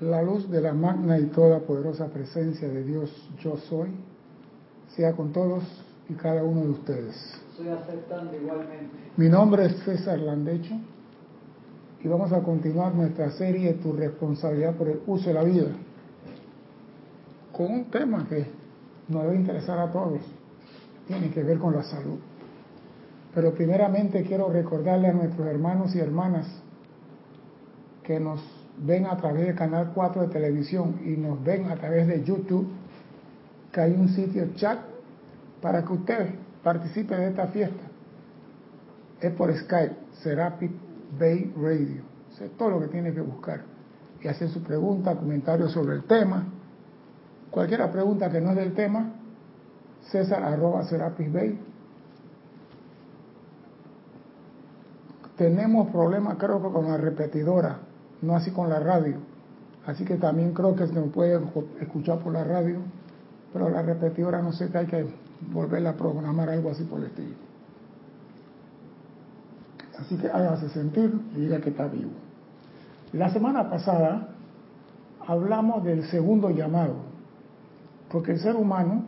La luz de la magna y toda poderosa presencia de Dios, yo soy, sea con todos y cada uno de ustedes. Estoy aceptando igualmente. Mi nombre es César Landecho y vamos a continuar nuestra serie Tu responsabilidad por el uso de la vida con un tema que nos debe interesar a todos, tiene que ver con la salud. Pero primeramente quiero recordarle a nuestros hermanos y hermanas que nos ven a través del canal 4 de televisión y nos ven a través de YouTube, que hay un sitio chat para que usted participe de esta fiesta. Es por Skype, Serapic Bay Radio. Eso es todo lo que tiene que buscar. Y hacer su pregunta, comentarios sobre el tema. Cualquier pregunta que no es del tema, César arroba Serapis Bay. Tenemos problemas creo que con la repetidora, no así con la radio. Así que también creo que se nos puede escuchar por la radio, pero la repetidora no sé que hay que volverla a programar algo así por el estilo. Así que hágase sentir y diga que está vivo. La semana pasada hablamos del segundo llamado, porque el ser humano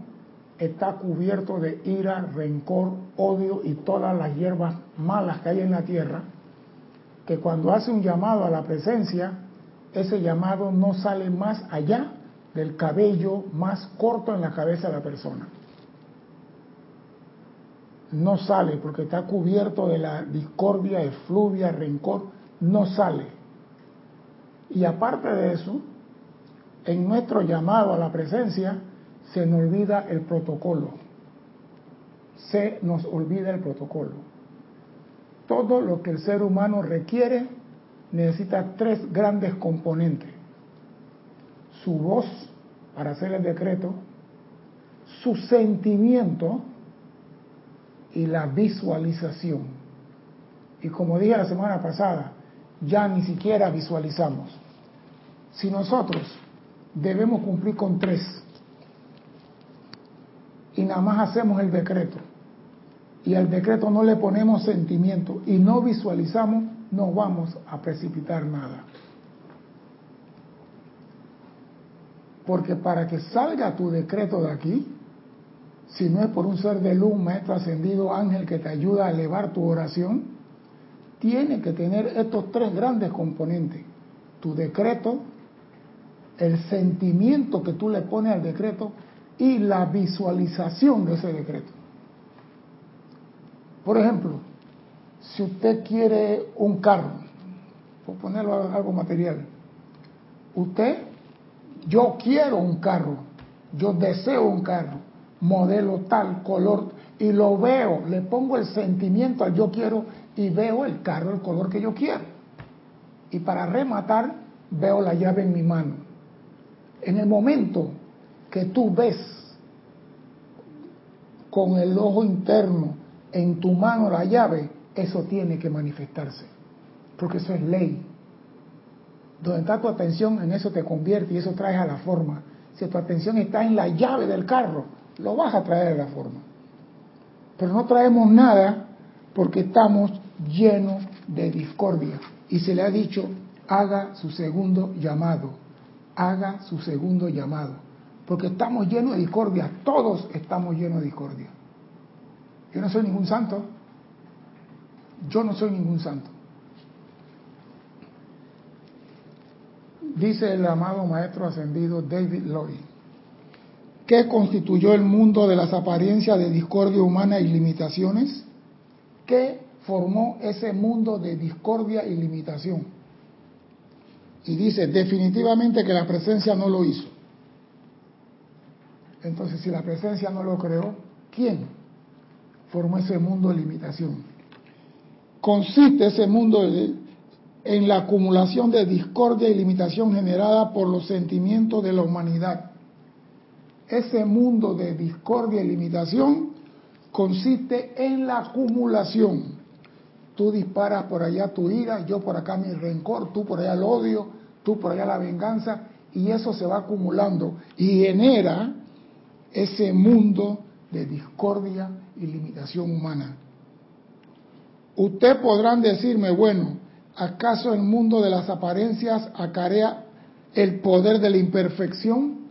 está cubierto de ira, rencor, odio y todas las hierbas malas que hay en la tierra, que cuando hace un llamado a la presencia, ese llamado no sale más allá del cabello más corto en la cabeza de la persona. No sale porque está cubierto de la discordia, efluvia, rencor, no sale. Y aparte de eso, en nuestro llamado a la presencia, se nos olvida el protocolo. Se nos olvida el protocolo. Todo lo que el ser humano requiere necesita tres grandes componentes. Su voz para hacer el decreto, su sentimiento y la visualización. Y como dije la semana pasada, ya ni siquiera visualizamos. Si nosotros debemos cumplir con tres, y nada más hacemos el decreto y al decreto no le ponemos sentimiento y no visualizamos, no vamos a precipitar nada. Porque para que salga tu decreto de aquí, si no es por un ser de luz, maestro ascendido, ángel que te ayuda a elevar tu oración, tiene que tener estos tres grandes componentes. Tu decreto, el sentimiento que tú le pones al decreto y la visualización de ese decreto. Por ejemplo, si usted quiere un carro, por ponerlo algo material, usted, yo quiero un carro, yo deseo un carro, modelo tal, color, y lo veo, le pongo el sentimiento al yo quiero y veo el carro, el color que yo quiero. Y para rematar, veo la llave en mi mano. En el momento que tú ves con el ojo interno en tu mano la llave, eso tiene que manifestarse, porque eso es ley. Donde está tu atención, en eso te convierte y eso traes a la forma. Si tu atención está en la llave del carro, lo vas a traer a la forma. Pero no traemos nada porque estamos llenos de discordia. Y se le ha dicho, haga su segundo llamado, haga su segundo llamado porque estamos llenos de discordia, todos estamos llenos de discordia. Yo no soy ningún santo, yo no soy ningún santo. Dice el amado maestro ascendido David Lloyd, ¿qué constituyó el mundo de las apariencias de discordia humana y limitaciones? ¿Qué formó ese mundo de discordia y limitación? Y dice definitivamente que la presencia no lo hizo. Entonces, si la presencia no lo creó, ¿quién formó ese mundo de limitación? Consiste ese mundo en la acumulación de discordia y limitación generada por los sentimientos de la humanidad. Ese mundo de discordia y limitación consiste en la acumulación. Tú disparas por allá tu ira, yo por acá mi rencor, tú por allá el odio, tú por allá la venganza, y eso se va acumulando y genera ese mundo de discordia y limitación humana. Usted podrán decirme, bueno, ¿acaso el mundo de las apariencias acarea el poder de la imperfección?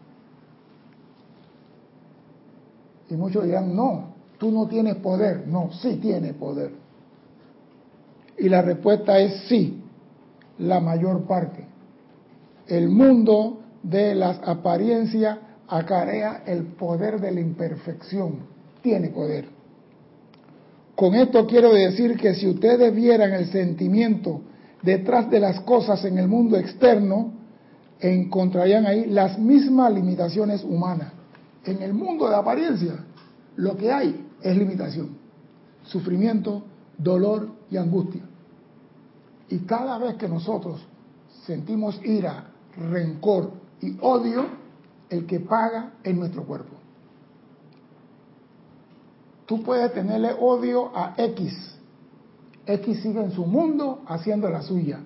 Y muchos dirán, no, tú no tienes poder. No, sí tiene poder. Y la respuesta es sí, la mayor parte. El mundo de las apariencias acarea el poder de la imperfección. Tiene poder. Con esto quiero decir que si ustedes vieran el sentimiento detrás de las cosas en el mundo externo, encontrarían ahí las mismas limitaciones humanas. En el mundo de apariencia, lo que hay es limitación, sufrimiento, dolor y angustia. Y cada vez que nosotros sentimos ira, rencor y odio, el que paga es nuestro cuerpo. Tú puedes tenerle odio a X. X sigue en su mundo haciendo la suya.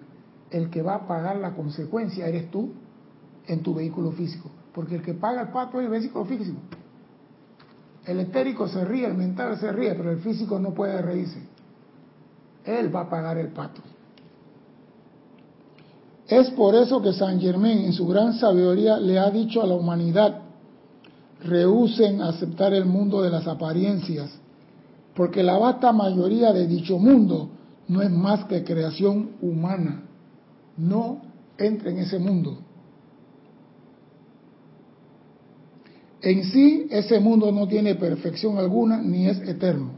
El que va a pagar la consecuencia eres tú en tu vehículo físico. Porque el que paga el pato es el vehículo físico. El etérico se ríe, el mental se ríe, pero el físico no puede reírse. Él va a pagar el pato. Es por eso que San Germán en su gran sabiduría le ha dicho a la humanidad, rehúsen aceptar el mundo de las apariencias, porque la vasta mayoría de dicho mundo no es más que creación humana. No entre en ese mundo. En sí, ese mundo no tiene perfección alguna ni es eterno.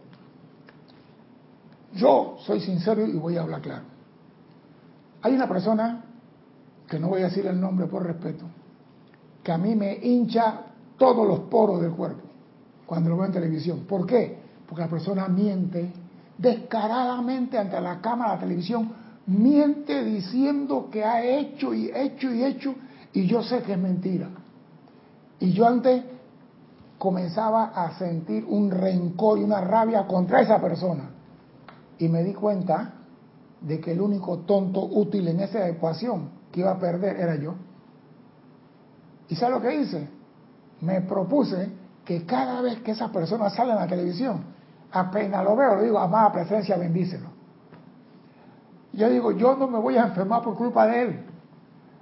Yo soy sincero y voy a hablar claro. Hay una persona que no voy a decir el nombre por respeto, que a mí me hincha todos los poros del cuerpo cuando lo veo en televisión. ¿Por qué? Porque la persona miente descaradamente ante la cámara de la televisión, miente diciendo que ha hecho y hecho y hecho, y yo sé que es mentira. Y yo antes comenzaba a sentir un rencor y una rabia contra esa persona. Y me di cuenta de que el único tonto útil en esa ecuación que iba a perder era yo. ¿Y sabe lo que hice? Me propuse que cada vez que esa persona sale en la televisión, apenas lo veo, le digo, amada presencia, bendícelo. Yo digo, yo no me voy a enfermar por culpa de él.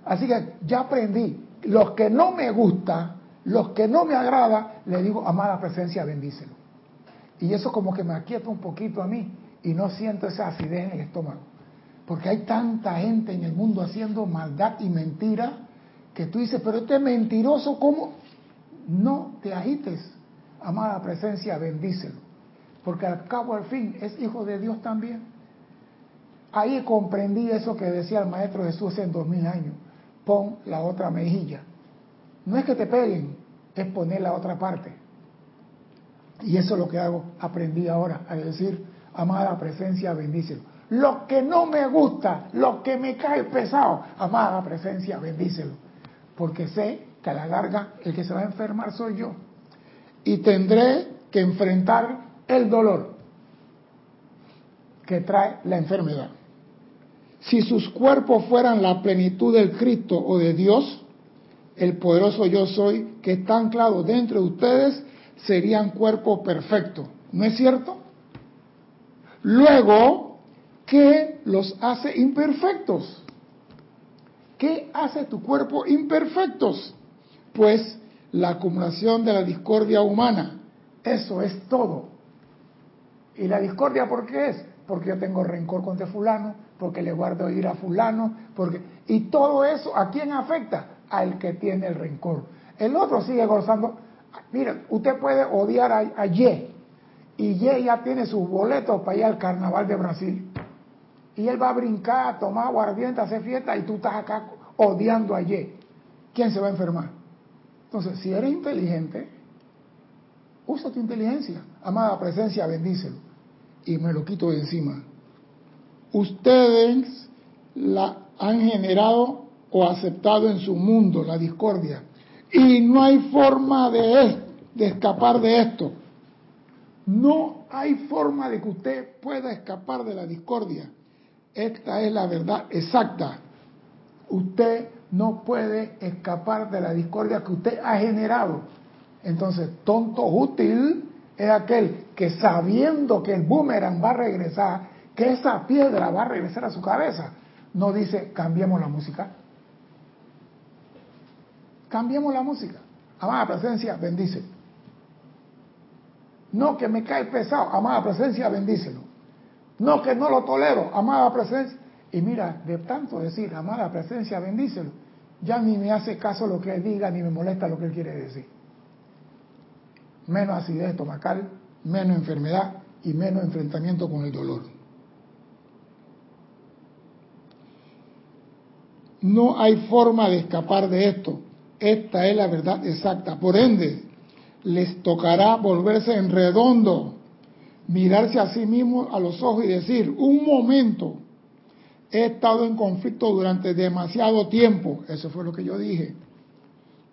Así que ya aprendí, los que no me gusta, los que no me agrada, le digo, amada presencia, bendícelo. Y eso como que me aquieta un poquito a mí y no siento esa acidez en el estómago. Porque hay tanta gente en el mundo haciendo maldad y mentira que tú dices, pero este es mentiroso, ¿cómo? No te agites, amada presencia, bendícelo. Porque al cabo, al fin, es hijo de Dios también. Ahí comprendí eso que decía el Maestro Jesús en dos mil años. Pon la otra mejilla. No es que te peguen, es poner la otra parte. Y eso es lo que hago. Aprendí ahora a decir, amada presencia, bendícelo lo que no me gusta, lo que me cae pesado, amada presencia, bendícelo. Porque sé que a la larga el que se va a enfermar soy yo. Y tendré que enfrentar el dolor que trae la enfermedad. Si sus cuerpos fueran la plenitud del Cristo o de Dios, el poderoso yo soy, que está anclado dentro de ustedes, serían cuerpos perfectos. ¿No es cierto? Luego, ¿Qué los hace imperfectos? ¿Qué hace tu cuerpo imperfectos? Pues la acumulación de la discordia humana. Eso es todo. ¿Y la discordia por qué es? Porque yo tengo rencor contra fulano, porque le guardo ir a fulano, porque... Y todo eso, ¿a quién afecta? Al que tiene el rencor. El otro sigue gozando. Mira, usted puede odiar a, a Y, y Y ya tiene sus boletos para ir al carnaval de Brasil y él va a brincar, a tomar aguardiente, a hacer fiesta y tú estás acá odiando a. ¿Quién se va a enfermar? Entonces, si eres inteligente, usa tu inteligencia. Amada presencia, bendícelo. Y me lo quito de encima. Ustedes la han generado o aceptado en su mundo, la discordia. Y no hay forma de escapar de esto. No hay forma de que usted pueda escapar de la discordia. Esta es la verdad exacta. Usted no puede escapar de la discordia que usted ha generado. Entonces, tonto útil es aquel que sabiendo que el boomerang va a regresar, que esa piedra va a regresar a su cabeza, no dice cambiemos la música. Cambiemos la música. Amada presencia, bendice. No que me cae pesado, amada presencia, bendícelo. No que no lo tolero, amada presencia. Y mira, de tanto decir, amada presencia, bendícelo, ya ni me hace caso lo que él diga, ni me molesta lo que él quiere decir. Menos acidez estomacal, menos enfermedad y menos enfrentamiento con el dolor. No hay forma de escapar de esto. Esta es la verdad exacta. Por ende, les tocará volverse en redondo, mirarse a sí mismos a los ojos y decir, un momento, he estado en conflicto durante demasiado tiempo. Eso fue lo que yo dije.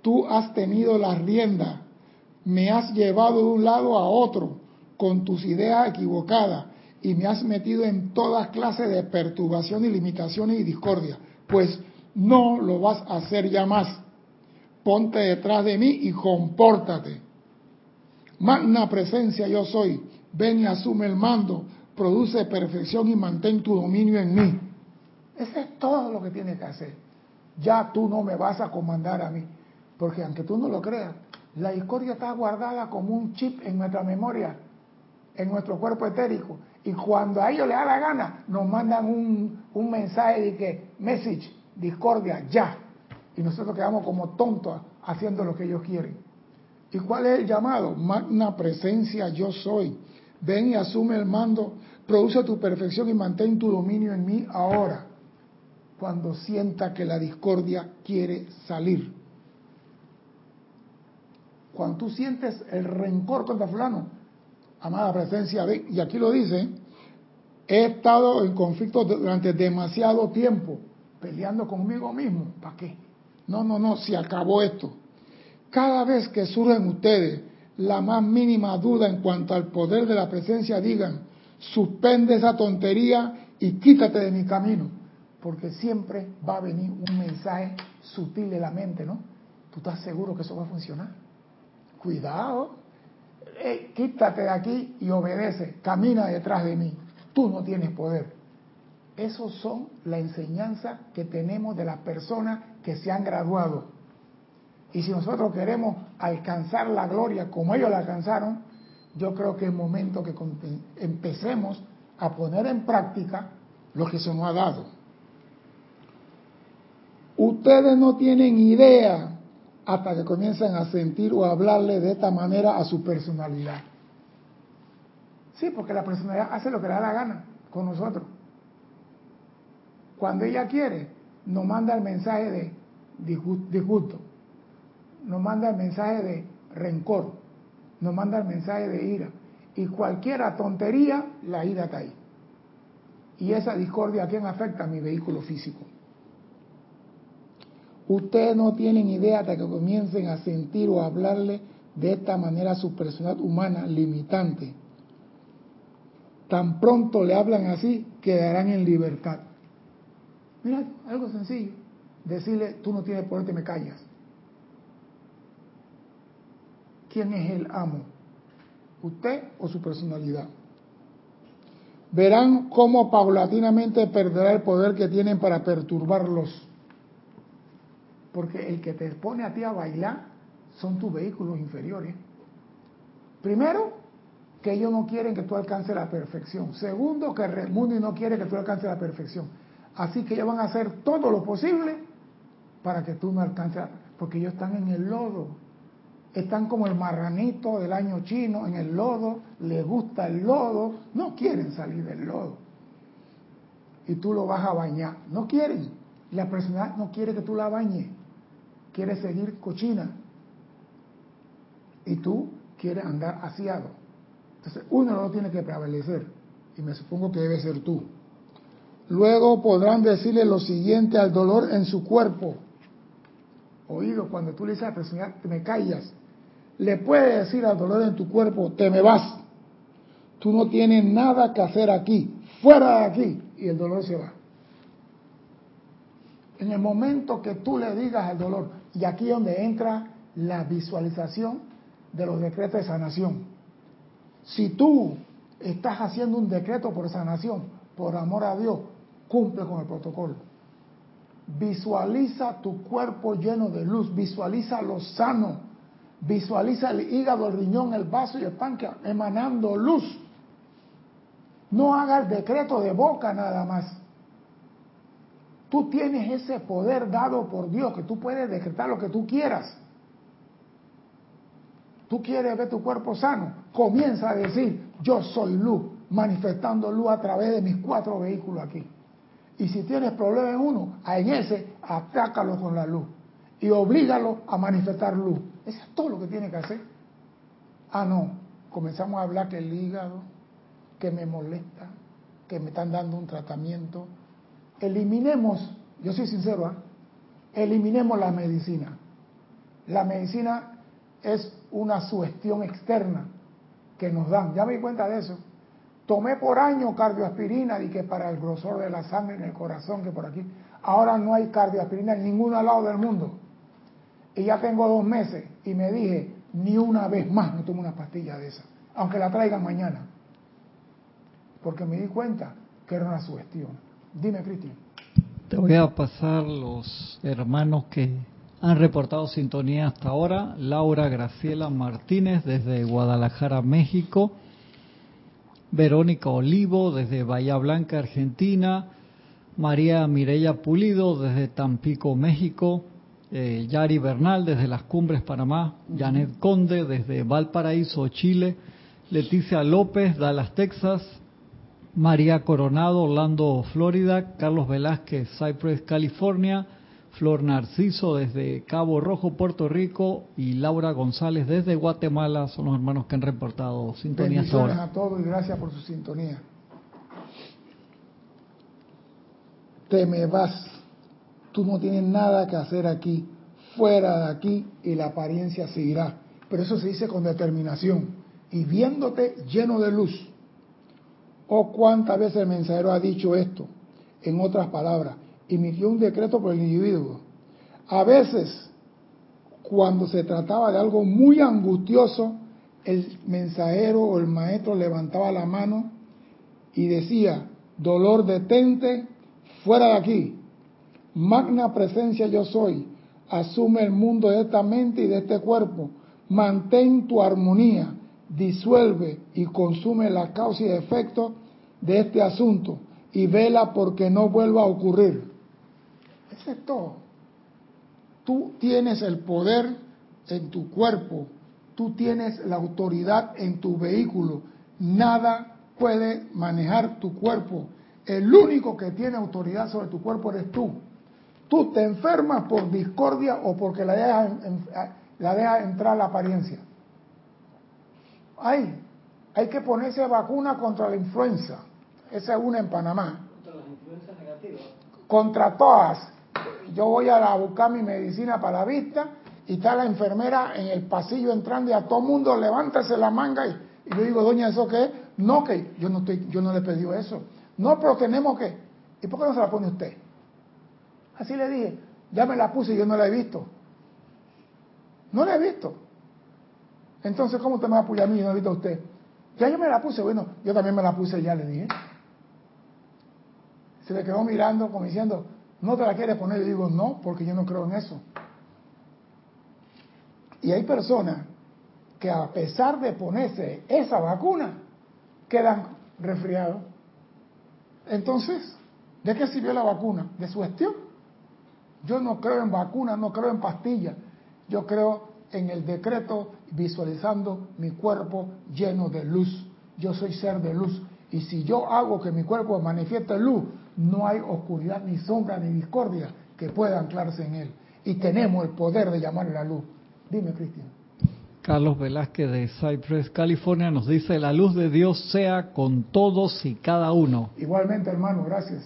Tú has tenido la rienda, me has llevado de un lado a otro con tus ideas equivocadas y me has metido en todas clases de perturbación y limitaciones y discordia. Pues no lo vas a hacer ya más. Ponte detrás de mí y compórtate. Magna presencia yo soy. Ven y asume el mando. Produce perfección y mantén tu dominio en mí. Eso es todo lo que tienes que hacer. Ya tú no me vas a comandar a mí. Porque aunque tú no lo creas, la discordia está guardada como un chip en nuestra memoria, en nuestro cuerpo etérico. Y cuando a ellos les da la gana, nos mandan un, un mensaje de que, message, discordia, ya. Y nosotros quedamos como tontos haciendo lo que ellos quieren. ¿Y cuál es el llamado? Magna presencia yo soy. Ven y asume el mando, produce tu perfección y mantén tu dominio en mí ahora, cuando sienta que la discordia quiere salir. Cuando tú sientes el rencor contra fulano, amada presencia, y aquí lo dice, he estado en conflicto durante demasiado tiempo peleando conmigo mismo. ¿Para qué? No, no, no, se acabó esto. Cada vez que surgen ustedes la más mínima duda en cuanto al poder de la presencia, digan, suspende esa tontería y quítate de mi camino. Porque siempre va a venir un mensaje sutil de la mente, ¿no? ¿Tú estás seguro que eso va a funcionar? Cuidado. Eh, quítate de aquí y obedece. Camina detrás de mí. Tú no tienes poder. Esos son la enseñanza que tenemos de las personas que se han graduado. Y si nosotros queremos alcanzar la gloria como ellos la alcanzaron, yo creo que es momento que empecemos a poner en práctica lo que se nos ha dado. Ustedes no tienen idea hasta que comiencen a sentir o a hablarle de esta manera a su personalidad. Sí, porque la personalidad hace lo que le da la gana con nosotros. Cuando ella quiere, nos manda el mensaje de disgusto, nos manda el mensaje de rencor, nos manda el mensaje de ira. Y cualquier tontería, la ira ahí. Y esa discordia, ¿a quién afecta? A mi vehículo físico. Ustedes no tienen idea hasta que comiencen a sentir o a hablarle de esta manera a su personalidad humana limitante. Tan pronto le hablan así, quedarán en libertad. Mira, algo sencillo. Decirle, tú no tienes poder, te me callas. ¿Quién es el amo? ¿Usted o su personalidad? Verán cómo paulatinamente perderá el poder que tienen para perturbarlos. Porque el que te pone a ti a bailar son tus vehículos inferiores. Primero, que ellos no quieren que tú alcances la perfección. Segundo, que el mundo no quiere que tú alcances la perfección. Así que ellos van a hacer todo lo posible para que tú no alcances, porque ellos están en el lodo. Están como el marranito del año chino, en el lodo, les gusta el lodo, no quieren salir del lodo. Y tú lo vas a bañar, no quieren. La persona no quiere que tú la bañes, quiere seguir cochina. Y tú quieres andar asiado. Entonces, uno lo tiene que prevalecer. Y me supongo que debe ser tú. Luego podrán decirle lo siguiente al dolor en su cuerpo. Oído, cuando tú le dices a la persona, te me callas, le puede decir al dolor en tu cuerpo, te me vas. Tú no tienes nada que hacer aquí, fuera de aquí, y el dolor se va. En el momento que tú le digas al dolor, y aquí es donde entra la visualización de los decretos de sanación. Si tú estás haciendo un decreto por sanación, por amor a Dios, cumple con el protocolo. Visualiza tu cuerpo lleno de luz, visualiza lo sano, visualiza el hígado, el riñón, el vaso y el páncreas emanando luz. No haga el decreto de boca nada más. Tú tienes ese poder dado por Dios, que tú puedes decretar lo que tú quieras. Tú quieres ver tu cuerpo sano. Comienza a decir, yo soy luz, manifestando luz a través de mis cuatro vehículos aquí. Y si tienes problema en uno, en ese, atácalo con la luz. Y oblígalo a manifestar luz. Eso es todo lo que tiene que hacer. Ah, no. Comenzamos a hablar que el hígado, que me molesta, que me están dando un tratamiento. Eliminemos, yo soy sincero, ¿eh? eliminemos la medicina. La medicina es una sugestión externa que nos dan. Ya me di cuenta de eso. Tomé por año cardioaspirina y que para el grosor de la sangre en el corazón, que por aquí. Ahora no hay cardioaspirina en ningún lado del mundo. Y ya tengo dos meses y me dije, ni una vez más me tomo una pastilla de esa, aunque la traigan mañana. Porque me di cuenta que era una sugestión. Dime, Cristian. Te voy a pasar los hermanos que han reportado sintonía hasta ahora. Laura Graciela Martínez desde Guadalajara, México. Verónica Olivo desde Bahía Blanca, Argentina. María Mireya Pulido desde Tampico, México. Eh, Yari Bernal desde Las Cumbres, Panamá. Janet Conde desde Valparaíso, Chile. Leticia López, Dallas, Texas. María Coronado, Orlando, Florida. Carlos Velázquez, Cypress, California. Flor Narciso desde Cabo Rojo, Puerto Rico y Laura González desde Guatemala son los hermanos que han reportado sintonía ahora. a todos y gracias por su sintonía. Te me vas, tú no tienes nada que hacer aquí, fuera de aquí y la apariencia seguirá. Pero eso se dice con determinación y viéndote lleno de luz. Oh, cuántas veces el mensajero ha dicho esto, en otras palabras, emitió un decreto por el individuo. A veces, cuando se trataba de algo muy angustioso, el mensajero o el maestro levantaba la mano y decía, dolor detente, fuera de aquí. Magna presencia yo soy. Asume el mundo de esta mente y de este cuerpo. Mantén tu armonía. Disuelve y consume la causa y efecto de este asunto y vela porque no vuelva a ocurrir es todo. Tú tienes el poder en tu cuerpo, tú tienes la autoridad en tu vehículo. Nada puede manejar tu cuerpo. El único que tiene autoridad sobre tu cuerpo eres tú. Tú te enfermas por discordia o porque la dejas, la dejas entrar la apariencia. Hay, hay que ponerse vacuna contra la influenza. Esa es una en Panamá. Contra las influencias negativas. Contra todas yo voy a, buscar mi medicina para la vista y está la enfermera en el pasillo entrando y a todo mundo levántase la manga y, yo digo, doña, ¿eso qué es? No, que yo no, estoy, yo no le pedí eso. No, pero tenemos que... ¿Y por qué no se la pone usted? Así le dije, ya me la puse y yo no la he visto. No la he visto. Entonces, ¿cómo usted me va a apoyar a mí y no he visto a usted? Ya yo me la puse, bueno, yo también me la puse ya, le dije. Se le quedó mirando como diciendo, ¿No te la quieres poner? Y digo, no, porque yo no creo en eso. Y hay personas que a pesar de ponerse esa vacuna, quedan resfriados. Entonces, ¿de qué sirvió la vacuna? De su gestión. Yo no creo en vacunas, no creo en pastillas. Yo creo en el decreto visualizando mi cuerpo lleno de luz. Yo soy ser de luz. Y si yo hago que mi cuerpo manifieste luz, no hay oscuridad, ni sombra, ni discordia que pueda anclarse en él. Y tenemos el poder de llamar la luz. Dime, Cristian. Carlos Velázquez de Cypress, California, nos dice, la luz de Dios sea con todos y cada uno. Igualmente, hermano, gracias.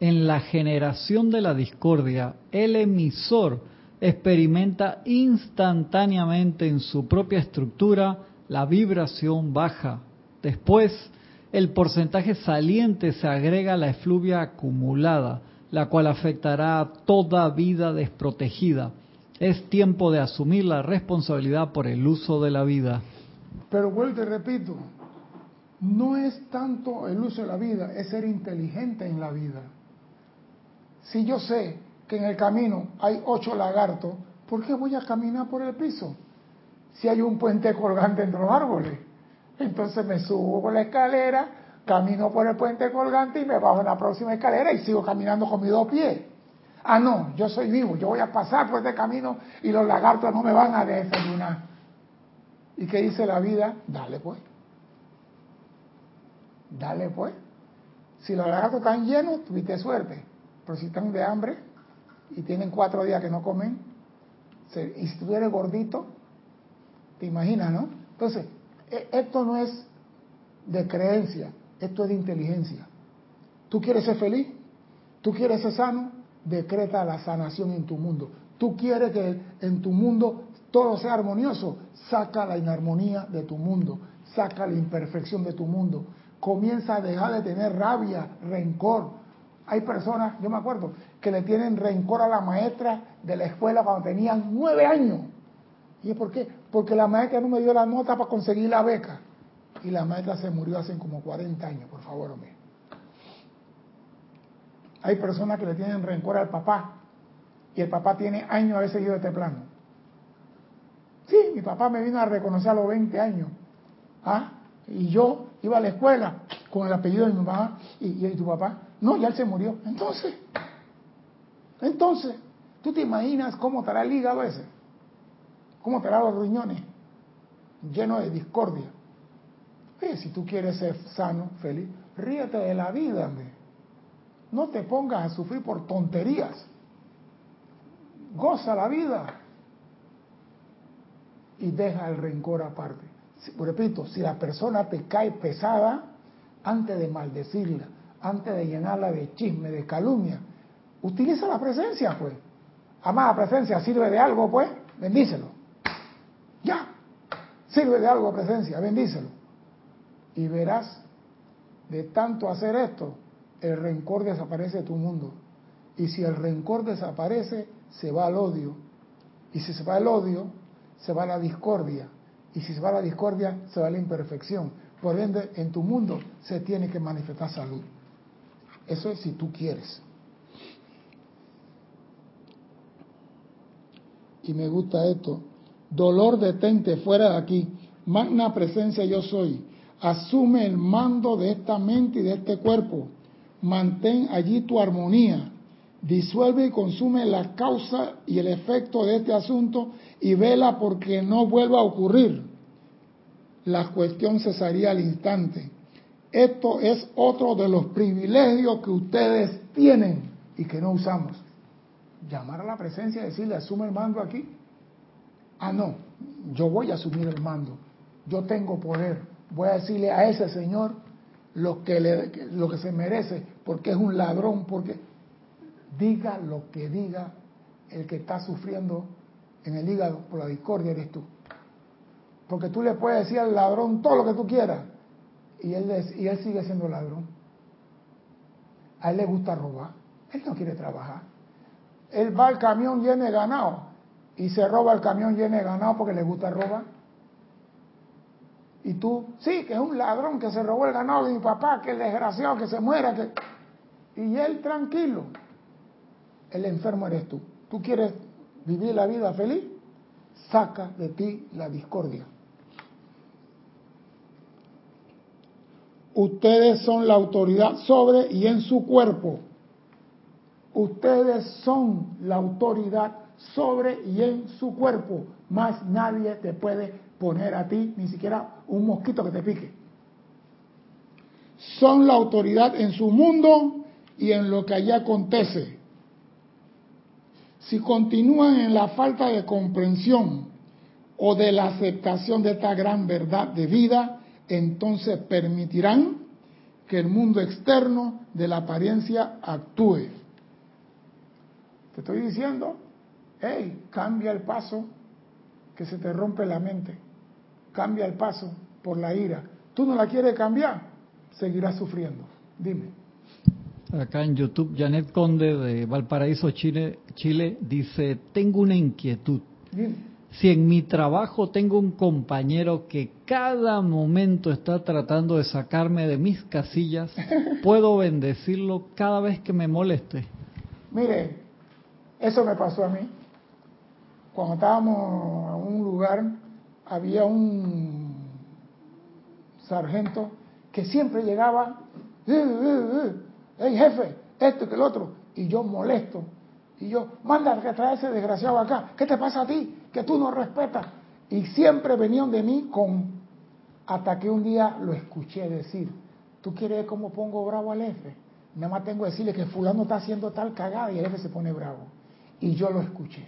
En la generación de la discordia, el emisor experimenta instantáneamente en su propia estructura la vibración baja. Después, el porcentaje saliente se agrega a la efluvia acumulada, la cual afectará a toda vida desprotegida. Es tiempo de asumir la responsabilidad por el uso de la vida. Pero vuelvo y repito, no es tanto el uso de la vida, es ser inteligente en la vida. Si yo sé que en el camino hay ocho lagartos, ¿por qué voy a caminar por el piso? Si hay un puente colgante entre los árboles. Entonces me subo por la escalera, camino por el puente colgante y me bajo en la próxima escalera y sigo caminando con mis dos pies. Ah, no, yo soy vivo, yo voy a pasar por este camino y los lagartos no me van a desayunar. ¿Y qué dice la vida? Dale pues. Dale pues. Si los lagartos están llenos, tuviste suerte. Si están de hambre y tienen cuatro días que no comen, y si tú eres gordito, te imaginas, ¿no? Entonces, e, esto no es de creencia, esto es de inteligencia. ¿Tú quieres ser feliz? ¿Tú quieres ser sano? Decreta la sanación en tu mundo. ¿Tú quieres que en tu mundo todo sea armonioso? Saca la inarmonía de tu mundo, saca la imperfección de tu mundo. Comienza a dejar de tener rabia, rencor. Hay personas, yo me acuerdo, que le tienen rencor a la maestra de la escuela cuando tenían nueve años. ¿Y es por qué? Porque la maestra no me dio la nota para conseguir la beca. Y la maestra se murió hace como 40 años, por favor, hombre. Hay personas que le tienen rencor al papá. Y el papá tiene años haber seguido este plano. Sí, mi papá me vino a reconocer a los 20 años. ¿Ah? Y yo iba a la escuela con el apellido de mi mamá y, y tu papá. No, ya él se murió. Entonces, entonces, ¿tú te imaginas cómo estará el hígado ese? ¿Cómo estarán los riñones? Llenos de discordia. Si tú quieres ser sano, feliz, ríete de la vida. No te pongas a sufrir por tonterías. Goza la vida. Y deja el rencor aparte. Repito, si la persona te cae pesada, antes de maldecirla, antes de llenarla de chisme, de calumnia, utiliza la presencia, pues. Amada presencia, sirve de algo, pues, bendícelo. Ya, sirve de algo presencia, bendícelo. Y verás, de tanto hacer esto, el rencor desaparece de tu mundo. Y si el rencor desaparece, se va al odio. Y si se va el odio, se va la discordia. Y si se va la discordia, se va la imperfección. Por ende, en tu mundo se tiene que manifestar salud. Eso es si tú quieres. Y me gusta esto. Dolor detente fuera de aquí. Magna presencia yo soy. Asume el mando de esta mente y de este cuerpo. Mantén allí tu armonía. Disuelve y consume la causa y el efecto de este asunto y vela porque no vuelva a ocurrir. La cuestión cesaría al instante. Esto es otro de los privilegios que ustedes tienen y que no usamos. Llamar a la presencia y decirle, asume el mando aquí. Ah, no, yo voy a asumir el mando. Yo tengo poder. Voy a decirle a ese señor lo que, le, lo que se merece, porque es un ladrón, porque diga lo que diga el que está sufriendo en el hígado por la discordia eres tú. Porque tú le puedes decir al ladrón todo lo que tú quieras y él, y él sigue siendo ladrón. A él le gusta robar, él no quiere trabajar. Él va al camión lleno de ganado y se roba el camión lleno de ganado porque le gusta robar. Y tú, sí, que es un ladrón que se robó el ganado de mi papá, que es desgraciado, que se muera, que... Y él tranquilo. El enfermo eres tú. ¿Tú quieres vivir la vida feliz? Saca de ti la discordia. Ustedes son la autoridad sobre y en su cuerpo. Ustedes son la autoridad sobre y en su cuerpo. Más nadie te puede poner a ti ni siquiera un mosquito que te pique. Son la autoridad en su mundo y en lo que allá acontece. Si continúan en la falta de comprensión o de la aceptación de esta gran verdad de vida, entonces permitirán que el mundo externo de la apariencia actúe. Te estoy diciendo, hey, cambia el paso que se te rompe la mente cambia el paso por la ira. Tú no la quieres cambiar, seguirás sufriendo. Dime. Acá en YouTube, Janet Conde de Valparaíso, Chile, Chile dice, tengo una inquietud. Si en mi trabajo tengo un compañero que cada momento está tratando de sacarme de mis casillas, ¿puedo bendecirlo cada vez que me moleste? Mire, Eso me pasó a mí. Cuando estábamos en un lugar, había un sargento que siempre llegaba, ¡Eh, eh, eh! hey jefe, esto que el otro, y yo molesto, y yo, manda que trae ese desgraciado acá, ¿qué te pasa a ti? Que tú no respetas. Y siempre venían de mí con, hasta que un día lo escuché decir, ¿tú quieres ver cómo pongo bravo al jefe? Nada más tengo que decirle que fulano está haciendo tal cagada y el jefe se pone bravo. Y yo lo escuché.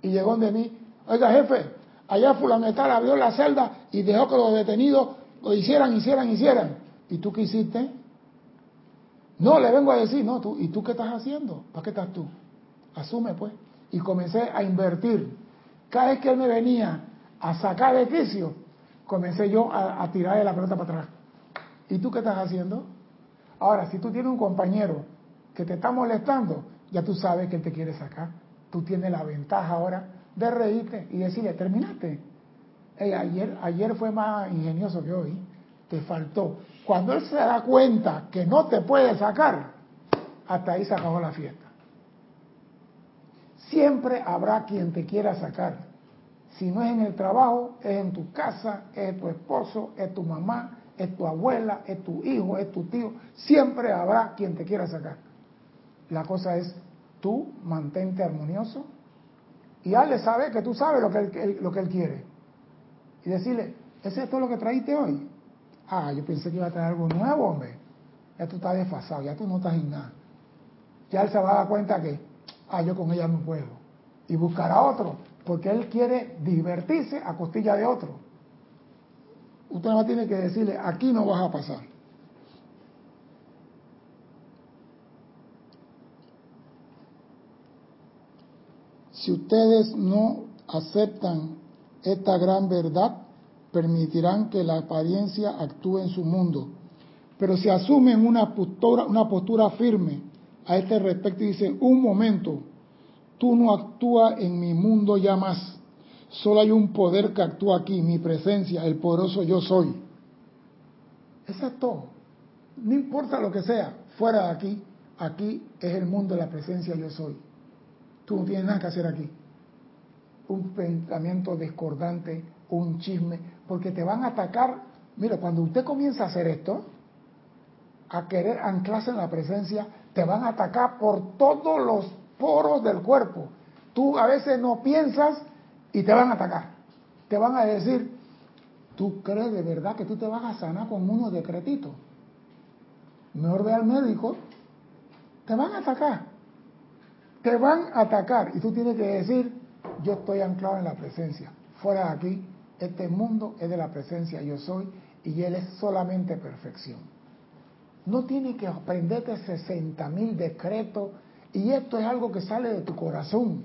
Y llegó de mí, oiga jefe, allá fulano tal abrió la celda y dejó que los detenidos lo hicieran, hicieran, hicieran. ¿Y tú qué hiciste? No, le vengo a decir, no, tú, ¿y tú qué estás haciendo? ¿Para qué estás tú? Asume pues. Y comencé a invertir. Cada vez que él me venía a sacar de quicio, comencé yo a, a tirarle la pelota para atrás. ¿Y tú qué estás haciendo? Ahora, si tú tienes un compañero que te está molestando, ya tú sabes que él te quiere sacar. Tú tienes la ventaja ahora de reírte y decirle, terminaste. ayer, ayer fue más ingenioso que hoy. Te faltó. Cuando él se da cuenta que no te puede sacar, hasta ahí se acabó la fiesta. Siempre habrá quien te quiera sacar. Si no es en el trabajo, es en tu casa, es tu esposo, es tu mamá, es tu abuela, es tu hijo, es tu tío. Siempre habrá quien te quiera sacar. La cosa es, tú mantente armonioso y hazle saber que tú sabes lo que él, lo que él quiere. Y decirle, ¿es esto lo que traíste hoy? Ah, yo pensé que iba a traer algo nuevo, hombre. Ya tú estás desfasado, ya tú no estás en nada. Ya él se va a dar cuenta que, ah, yo con ella no puedo. Y buscará otro, porque él quiere divertirse a costilla de otro. Usted no tiene que decirle, aquí no vas a pasar. Si ustedes no aceptan esta gran verdad, permitirán que la apariencia actúe en su mundo. Pero si asumen una postura, una postura firme a este respecto y dicen, un momento, tú no actúas en mi mundo ya más. Solo hay un poder que actúa aquí, mi presencia, el poderoso yo soy. Eso es. No importa lo que sea, fuera de aquí, aquí es el mundo de la presencia yo soy. Tú no tienes nada que hacer aquí. Un pensamiento discordante, un chisme, porque te van a atacar. Mira, cuando usted comienza a hacer esto, a querer anclarse en la presencia, te van a atacar por todos los poros del cuerpo. Tú a veces no piensas y te van a atacar. Te van a decir, ¿tú crees de verdad que tú te vas a sanar con unos decretitos? Mejor ve al médico, te van a atacar. Te van a atacar y tú tienes que decir, yo estoy anclado en la presencia. Fuera de aquí, este mundo es de la presencia yo soy y Él es solamente perfección. No tienes que aprenderte 60 mil decretos y esto es algo que sale de tu corazón.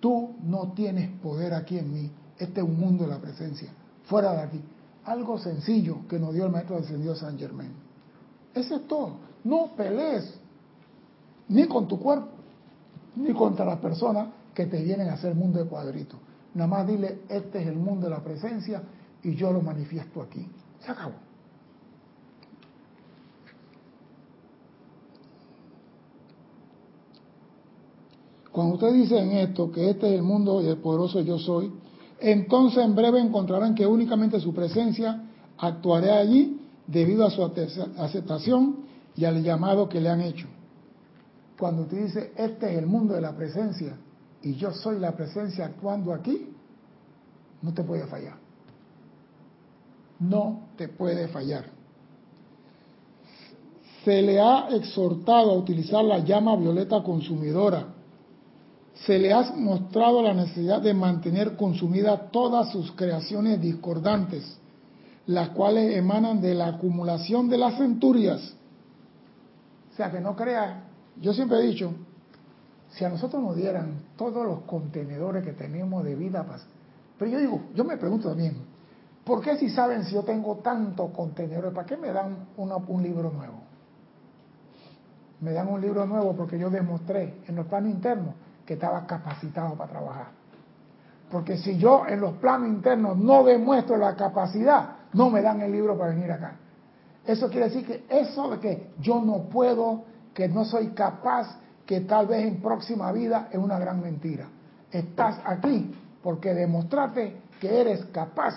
Tú no tienes poder aquí en mí. Este es un mundo de la presencia. Fuera de aquí. Algo sencillo que nos dio el Maestro Ascendido San Germán. Eso es todo. No pelees ni con tu cuerpo, ni contra las personas que te vienen a hacer el mundo de cuadritos. Nada más dile, este es el mundo de la presencia y yo lo manifiesto aquí. Se acabó. Cuando ustedes dicen esto, que este es el mundo y el poderoso yo soy, entonces en breve encontrarán que únicamente su presencia actuará allí debido a su aceptación y al llamado que le han hecho. Cuando usted dice, este es el mundo de la presencia, y yo soy la presencia actuando aquí, no te puede fallar. No te puede fallar. Se le ha exhortado a utilizar la llama violeta consumidora. Se le ha mostrado la necesidad de mantener consumidas todas sus creaciones discordantes, las cuales emanan de la acumulación de las centurias. O sea, que no crea, yo siempre he dicho, si a nosotros nos dieran todos los contenedores que tenemos de vida, pero yo digo, yo me pregunto también, ¿por qué si saben si yo tengo tantos contenedores, para qué me dan un libro nuevo? Me dan un libro nuevo porque yo demostré en los planos internos que estaba capacitado para trabajar. Porque si yo en los planos internos no demuestro la capacidad, no me dan el libro para venir acá. Eso quiere decir que eso de que yo no puedo, que no soy capaz, que tal vez en próxima vida es una gran mentira. Estás aquí porque demostraste que eres capaz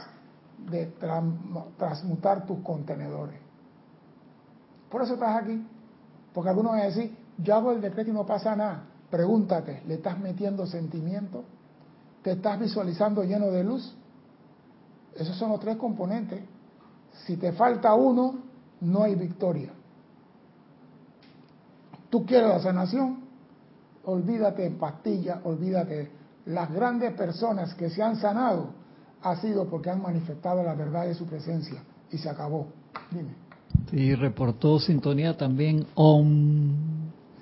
de transmutar tus contenedores. Por eso estás aquí. Porque algunos van a decir, yo hago el decreto y no pasa nada. Pregúntate, ¿le estás metiendo sentimiento? ¿Te estás visualizando lleno de luz? Esos son los tres componentes. Si te falta uno, no hay victoria. Tú quieres la sanación, olvídate en pastillas, olvídate. Las grandes personas que se han sanado ha sido porque han manifestado la verdad de su presencia y se acabó. Dime. Y reportó sintonía también Om.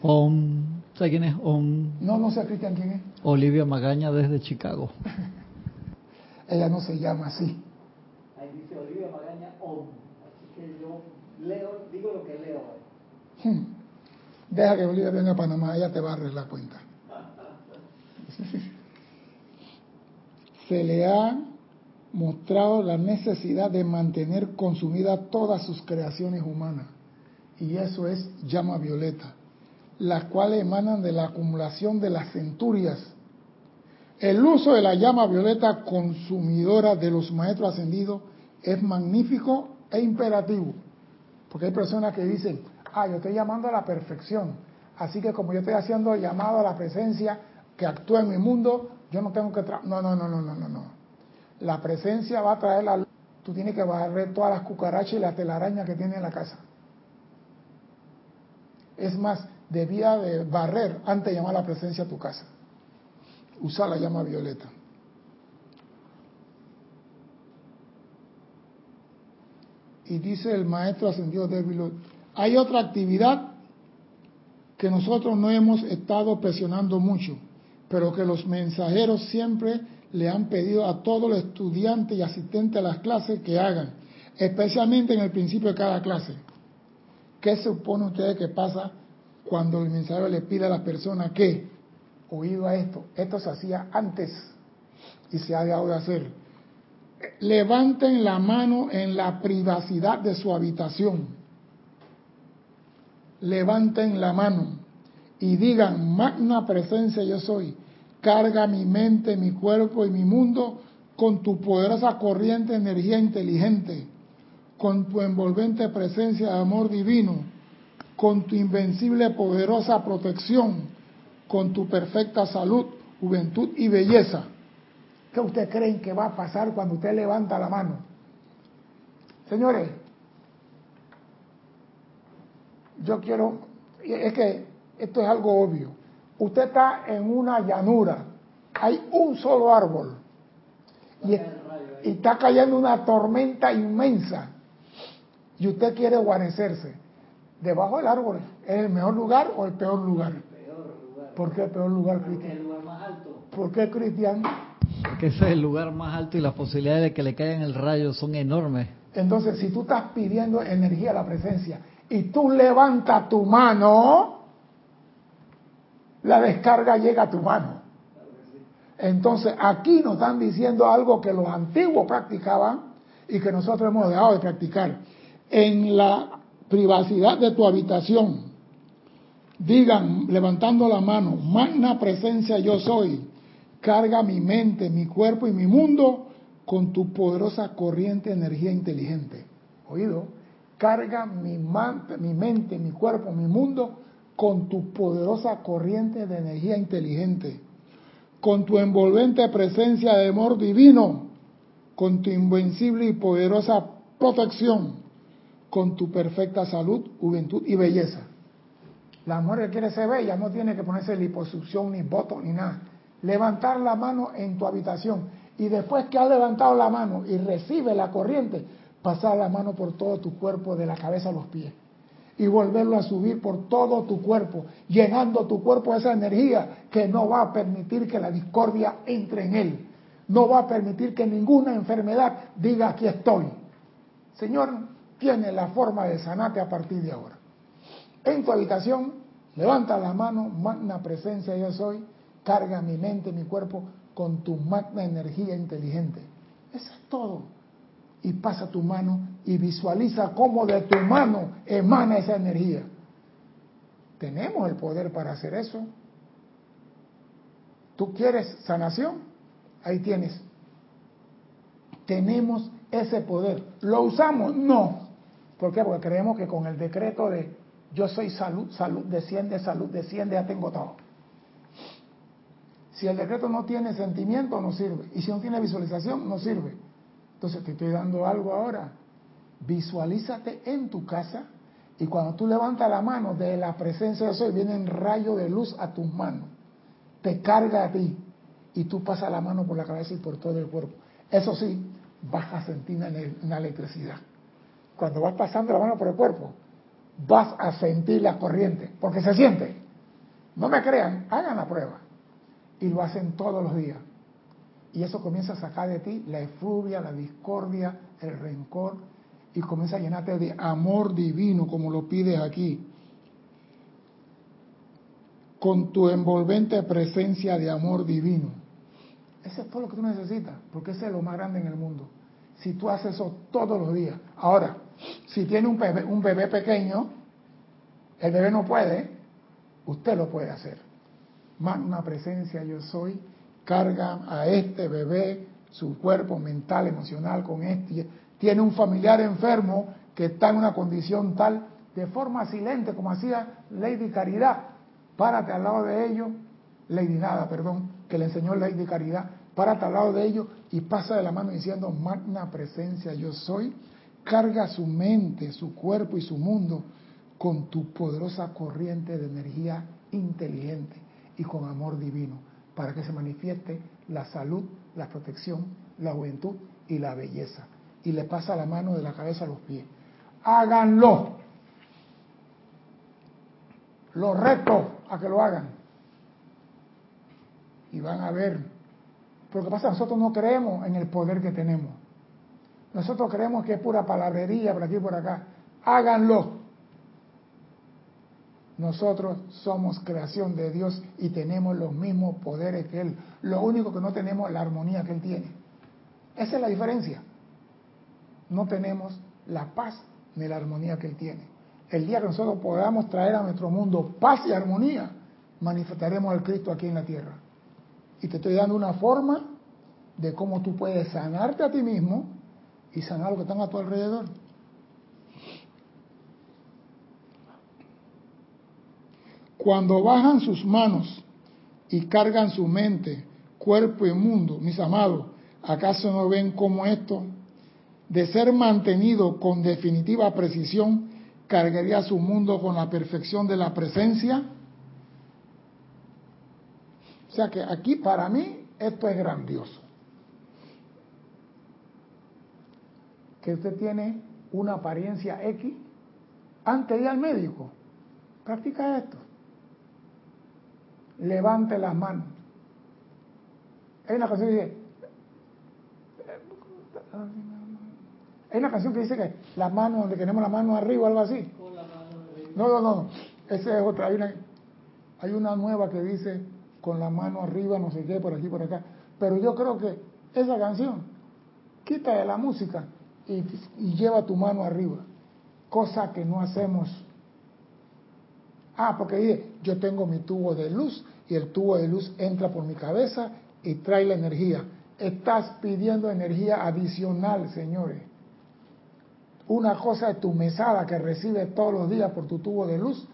Om. ¿Sabes quién es Om? No, no sé, Cristian, quién es. Olivia Magaña desde Chicago. Ella no se llama así. Ahí dice Olivia Magaña Om. Así que yo leo, digo lo que leo. Hmm. Deja que Olivia venga a Panamá, ella te va a arreglar la cuenta. Se le ha mostrado la necesidad de mantener consumida todas sus creaciones humanas. Y eso es llama violeta, las cuales emanan de la acumulación de las centurias. El uso de la llama violeta consumidora de los maestros ascendidos es magnífico e imperativo. Porque hay personas que dicen, ah, yo estoy llamando a la perfección. Así que como yo estoy haciendo llamado a la presencia que actúa en mi mundo, yo no tengo que... no, no, no, no, no, no, no. La presencia va a traer la luz. Tú tienes que barrer todas las cucarachas y las telarañas que tiene en la casa. Es más, debía de barrer antes de llamar a la presencia a tu casa. Usar la llama violeta. Y dice el maestro ascendido Débil, hay otra actividad que nosotros no hemos estado presionando mucho, pero que los mensajeros siempre le han pedido a todos los estudiantes y asistentes a las clases que hagan, especialmente en el principio de cada clase. ¿Qué supone ustedes que pasa cuando el mensajero le pide a la persona que, oído a esto, esto se hacía antes y se ha dejado de hacer? Levanten la mano en la privacidad de su habitación. Levanten la mano y digan, magna presencia yo soy Carga mi mente, mi cuerpo y mi mundo con tu poderosa corriente de energía inteligente, con tu envolvente presencia de amor divino, con tu invencible poderosa protección, con tu perfecta salud, juventud y belleza. ¿Qué ustedes creen que va a pasar cuando usted levanta la mano? Señores, yo quiero, es que esto es algo obvio. Usted está en una llanura, hay un solo árbol y, está cayendo una tormenta inmensa y usted quiere guarecerse. Debajo del árbol, ¿es el mejor lugar o el peor lugar? ¿Por qué el peor lugar, Cristian? el lugar más alto. ¿Por qué, Cristian? Porque ese es el lugar más alto y las posibilidades de que le caigan el rayo son enormes. Entonces, si tú estás pidiendo energía a la presencia y tú levantas tu mano, la descarga llega a tu mano. Entonces aquí nos están diciendo algo que los antiguos practicaban y que nosotros hemos dejado de practicar. En la privacidad de tu habitación, digan levantando la mano, magna presencia yo soy, carga mi mente, mi cuerpo y mi mundo con tu poderosa corriente de energía inteligente. Oído, carga mi, mi mente, mi cuerpo, mi mundo con tu poderosa corriente de energía inteligente, con tu envolvente presencia de amor divino, con tu invencible y poderosa protección, con tu perfecta salud, juventud y belleza. La mujer que quiere ser bella no tiene que ponerse liposucción, ni voto, ni nada. Levantar la mano en tu habitación y después que has levantado la mano y recibe la corriente, pasar la mano por todo tu cuerpo, de la cabeza a los pies y volverlo a subir por todo tu cuerpo, llenando tu cuerpo de esa energía que no va a permitir que la discordia entre en él, no va a permitir que ninguna enfermedad diga aquí estoy. Señor, tiene la forma de sanarte a partir de ahora. En tu habitación, levanta la mano, magna presencia yo soy, carga mi mente, mi cuerpo con tu magna energía inteligente. Eso es todo y pasa tu mano y visualiza cómo de tu mano emana esa energía. Tenemos el poder para hacer eso. ¿Tú quieres sanación? Ahí tienes. Tenemos ese poder. ¿Lo usamos? No. ¿Por qué? Porque creemos que con el decreto de yo soy salud, salud, desciende, salud, desciende, ya tengo todo. Si el decreto no tiene sentimiento, no sirve. Y si no tiene visualización, no sirve. Entonces te estoy dando algo ahora. Visualízate en tu casa y cuando tú levantas la mano de la presencia de Soy, viene un rayo de luz a tus manos. Te carga a ti y tú pasas la mano por la cabeza y por todo el cuerpo. Eso sí, vas a sentir una electricidad. Cuando vas pasando la mano por el cuerpo, vas a sentir la corriente, porque se siente. No me crean, hagan la prueba y lo hacen todos los días. Y eso comienza a sacar de ti la efluvia, la discordia, el rencor, y comienza a llenarte de amor divino, como lo pides aquí, con tu envolvente presencia de amor divino. Eso es todo lo que tú necesitas, porque ese es lo más grande en el mundo. Si tú haces eso todos los días. Ahora, si tiene un bebé, un bebé pequeño, el bebé no puede, usted lo puede hacer magna presencia yo soy, carga a este bebé su cuerpo mental, emocional con este. Tiene un familiar enfermo que está en una condición tal, de forma silente, como hacía Lady Caridad. Párate al lado de ellos, Lady Nada, perdón, que le enseñó Lady Caridad. Párate al lado de ellos y pasa de la mano diciendo, magna presencia yo soy. Carga su mente, su cuerpo y su mundo con tu poderosa corriente de energía inteligente y con amor divino, para que se manifieste la salud, la protección, la juventud y la belleza. Y le pasa la mano de la cabeza a los pies. Háganlo. Lo reto a que lo hagan. Y van a ver. Porque pasa, nosotros no creemos en el poder que tenemos. Nosotros creemos que es pura palabrería por aquí y por acá. Háganlo. Nosotros somos creación de Dios y tenemos los mismos poderes que Él. Lo único que no tenemos es la armonía que Él tiene. Esa es la diferencia. No tenemos la paz ni la armonía que Él tiene. El día que nosotros podamos traer a nuestro mundo paz y armonía, manifestaremos al Cristo aquí en la tierra. Y te estoy dando una forma de cómo tú puedes sanarte a ti mismo y sanar lo que están a tu alrededor. Cuando bajan sus manos y cargan su mente, cuerpo y mundo, mis amados, ¿acaso no ven cómo esto, de ser mantenido con definitiva precisión, cargaría su mundo con la perfección de la presencia? O sea que aquí para mí esto es grandioso. Que usted tiene una apariencia X antes de ir al médico. Practica esto levante las manos. Hay una canción que dice, hay una canción que dice que las manos, donde tenemos la mano arriba, algo así. No, no, no, esa es otra. Hay una, hay una nueva que dice con la mano arriba, no sé qué, por aquí, por acá. Pero yo creo que esa canción, quita de la música y, lleva tu mano arriba. Cosa que no hacemos Ah, porque dice, yo tengo mi tubo de luz y el tubo de luz entra por mi cabeza y trae la energía. Estás pidiendo energía adicional, señores. Una cosa es tu mesada que recibes todos los días por tu tubo de luz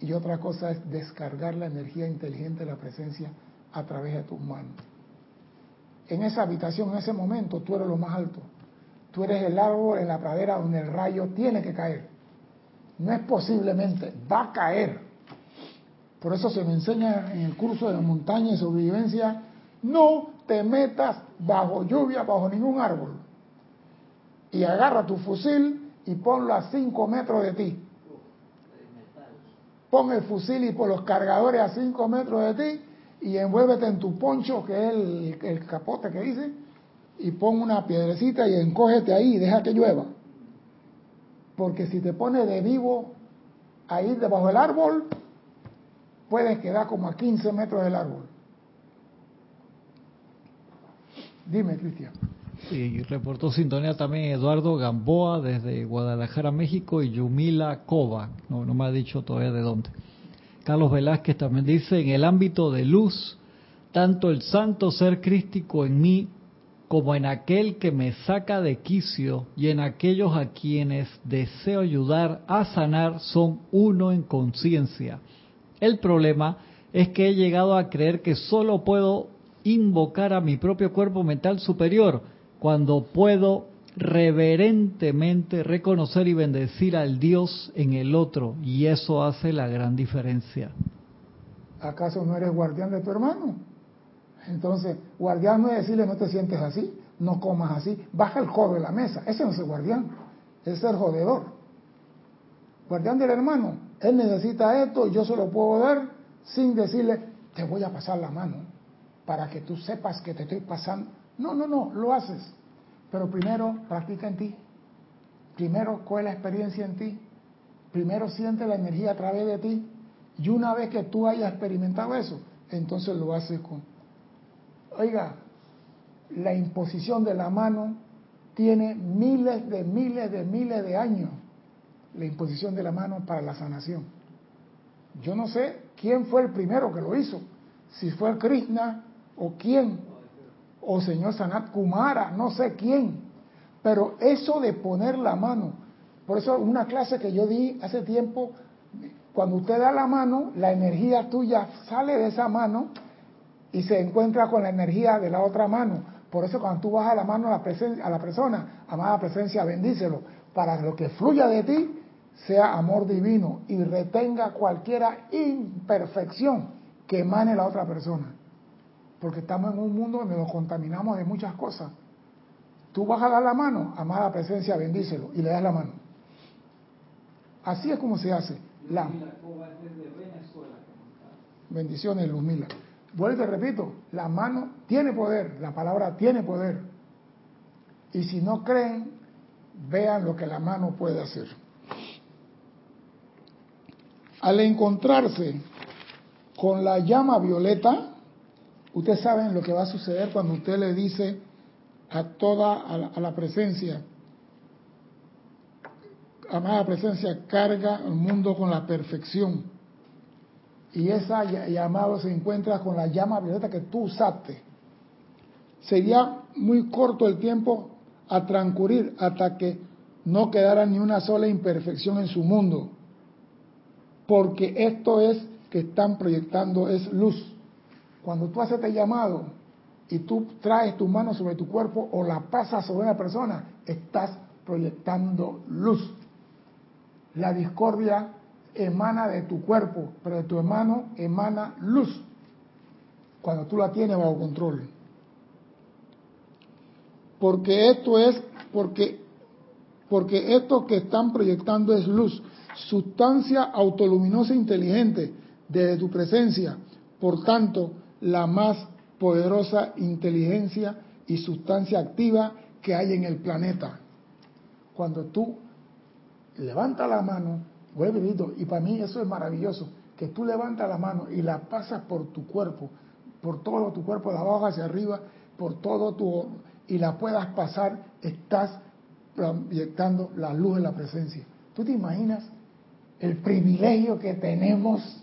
y otra cosa es descargar la energía inteligente de la presencia a través de tus manos. En esa habitación, en ese momento, tú eres lo más alto. Tú eres el árbol en la pradera donde el rayo tiene que caer no es posiblemente, va a caer. Por eso se me enseña en el curso de montaña y sobrevivencia, no te metas bajo lluvia, bajo ningún árbol. Y agarra tu fusil y ponlo a 5 metros de ti. Pon el fusil y por los cargadores a 5 metros de ti y envuélvete en tu poncho, que es el, el capote que dice, y pon una piedrecita y encógete ahí y deja que llueva. Porque si te pones de vivo ahí debajo del árbol, puedes quedar como a 15 metros del árbol. Dime, Cristian. Sí, reportó sintonía también Eduardo Gamboa desde Guadalajara, México, y Yumila Cova, no, no me ha dicho todavía de dónde. Carlos Velázquez también dice, en el ámbito de luz, tanto el santo ser crístico en mí como en aquel que me saca de quicio y en aquellos a quienes deseo ayudar a sanar son uno en conciencia. El problema es que he llegado a creer que solo puedo invocar a mi propio cuerpo mental superior cuando puedo reverentemente reconocer y bendecir al Dios en el otro y eso hace la gran diferencia. ¿Acaso no eres guardián de tu hermano? Entonces, guardián no es decirle no te sientes así, no comas así, baja el codo de la mesa. Ese no es el guardián, ese es el jodedor. Guardián del hermano, él necesita esto y yo se lo puedo dar sin decirle te voy a pasar la mano para que tú sepas que te estoy pasando. No, no, no, lo haces. Pero primero practica en ti. Primero coge la experiencia en ti. Primero siente la energía a través de ti. Y una vez que tú hayas experimentado eso, entonces lo haces con Oiga, la imposición de la mano tiene miles de miles de miles de años. La imposición de la mano para la sanación. Yo no sé quién fue el primero que lo hizo. Si fue Krishna o quién. O señor Sanat Kumara, no sé quién. Pero eso de poner la mano. Por eso una clase que yo di hace tiempo, cuando usted da la mano, la energía tuya sale de esa mano y se encuentra con la energía de la otra mano. Por eso cuando tú bajas la mano a la, presencia, a la persona, amada presencia, bendícelo, para que lo que fluya de ti sea amor divino y retenga cualquier imperfección que emane la otra persona. Porque estamos en un mundo donde nos contaminamos de muchas cosas. Tú vas a dar la mano, amada presencia, bendícelo, y le das la mano. Así es como se hace. La... Bendiciones, Luzmila. Vuelvo y repito, la mano tiene poder, la palabra tiene poder. Y si no creen, vean lo que la mano puede hacer. Al encontrarse con la llama violeta, ustedes saben lo que va a suceder cuando usted le dice a toda a la, presencia, amada presencia, carga el mundo con la perfección y esa llamada se encuentra con la llama violeta que tú usaste. Sería muy corto el tiempo a transcurrir hasta que no quedara ni una sola imperfección en su mundo. Porque esto es que están proyectando es luz. Cuando tú haces este llamado y tú traes tu mano sobre tu cuerpo o la pasas sobre una persona, estás proyectando luz. La discordia emana de tu cuerpo, pero de tu hermano emana luz cuando tú la tienes bajo control. Porque esto es, porque, porque esto que están proyectando es luz, sustancia autoluminosa inteligente desde tu presencia, por tanto, la más poderosa inteligencia y sustancia activa que hay en el planeta. Cuando tú levantas la mano Y para mí eso es maravilloso, que tú levantas la mano y la pasas por tu cuerpo, por todo tu cuerpo, de abajo hacia arriba, por todo tu... y la puedas pasar, estás proyectando la luz de la presencia. ¿Tú te imaginas el privilegio que tenemos?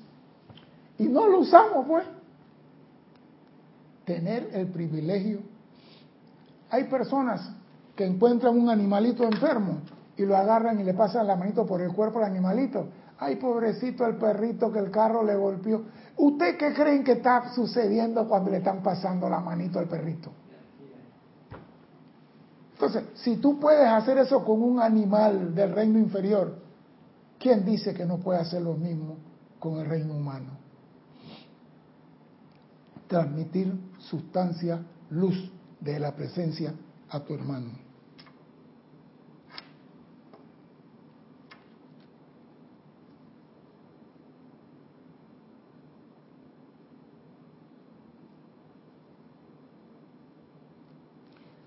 Y no lo usamos, pues. Tener el privilegio. Hay personas que encuentran un animalito enfermo y lo agarran y le pasan la manito por el cuerpo al animalito. Ay, pobrecito el perrito que el carro le golpeó. ¿Usted qué creen que está sucediendo cuando le están pasando la manito al perrito? Entonces, si tú puedes hacer eso con un animal del reino inferior, ¿quién dice que no puede hacer lo mismo con el reino humano? Transmitir sustancia, luz de la presencia a tu hermano.